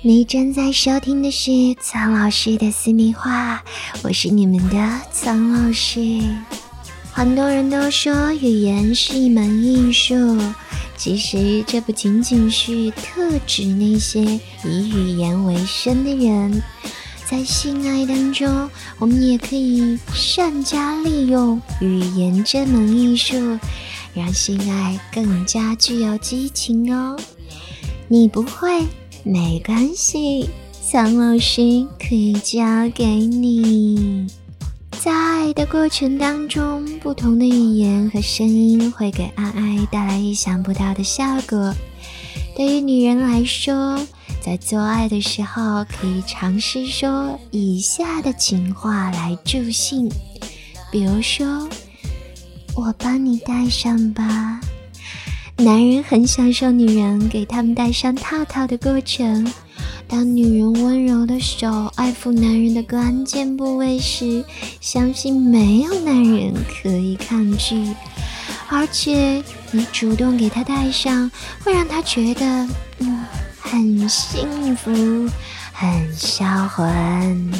你正在收听的是苍老师的私密话，我是你们的苍老师。很多人都说语言是一门艺术，其实这不仅仅是特指那些以语言为生的人，在性爱当中，我们也可以善加利用语言这门艺术，让性爱更加具有激情哦。你不会？没关系，苍老师可以教给你。在爱的过程当中，不同的语言和声音会给爱爱带来意想不到的效果。对于女人来说，在做爱的时候可以尝试说以下的情话来助兴，比如说：“我帮你戴上吧。”男人很享受女人给他们戴上套套的过程。当女人温柔的手爱抚男人的关键部位时，相信没有男人可以抗拒。而且你主动给他戴上，会让他觉得嗯很幸福，很销魂。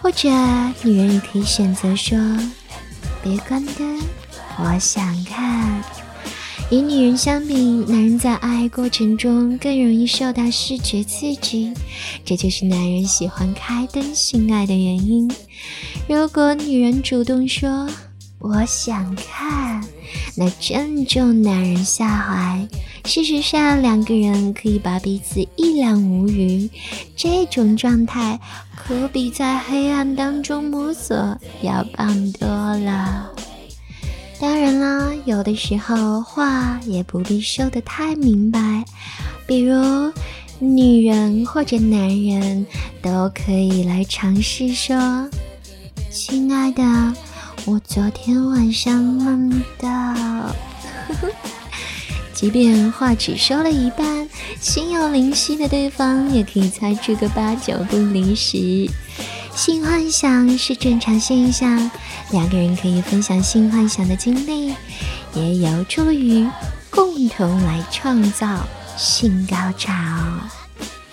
或者女人也可以选择说：“别关灯，我想看。”与女人相比，男人在爱过程中更容易受到视觉刺激，这就是男人喜欢开灯性爱的原因。如果女人主动说“我想看”，那正中男人下怀。事实上，两个人可以把彼此一览无余，这种状态可比在黑暗当中摸索要棒多了。当然啦，有的时候话也不必说的太明白，比如女人或者男人都可以来尝试说：“亲爱的，我昨天晚上梦到……” 即便话只说了一半，心有灵犀的对方也可以猜出个八九不离十。性幻想是正常现象，两个人可以分享性幻想的经历，也有助于共同来创造性高潮。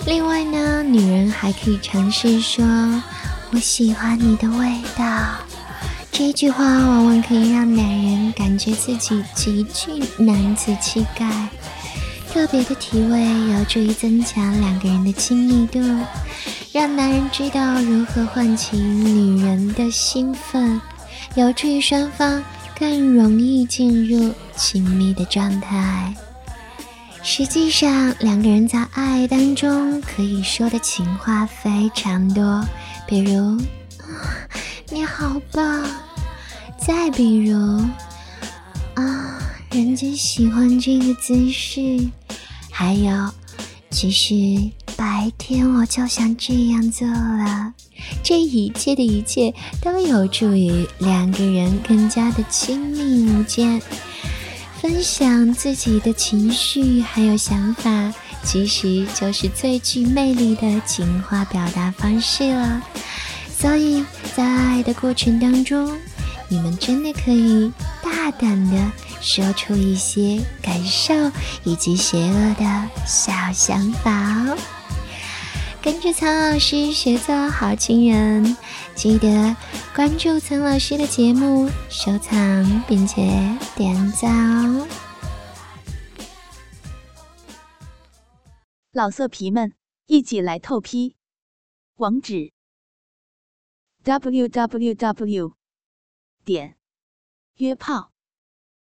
另外呢，女人还可以尝试说“我喜欢你的味道”，这句话往往可以让男人感觉自己极具男子气概。特别的体位有助于增强两个人的亲密度。让男人知道如何唤起女人的兴奋，有助于双方更容易进入亲密的状态。实际上，两个人在爱当中可以说的情话非常多，比如“ 你好棒”，再比如“啊，人家喜欢这个姿势”，还有其实。白天我就想这样做了，这一切的一切都有助于两个人更加的亲密无间。分享自己的情绪还有想法，其实就是最具魅力的情话表达方式了。所以在爱的过程当中，你们真的可以大胆的说出一些感受以及邪恶的小想法哦。跟着苍老师学做好情人，记得关注苍老师的节目，收藏并且点赞哦！老色皮们，一起来透批！网址：w w w 点约炮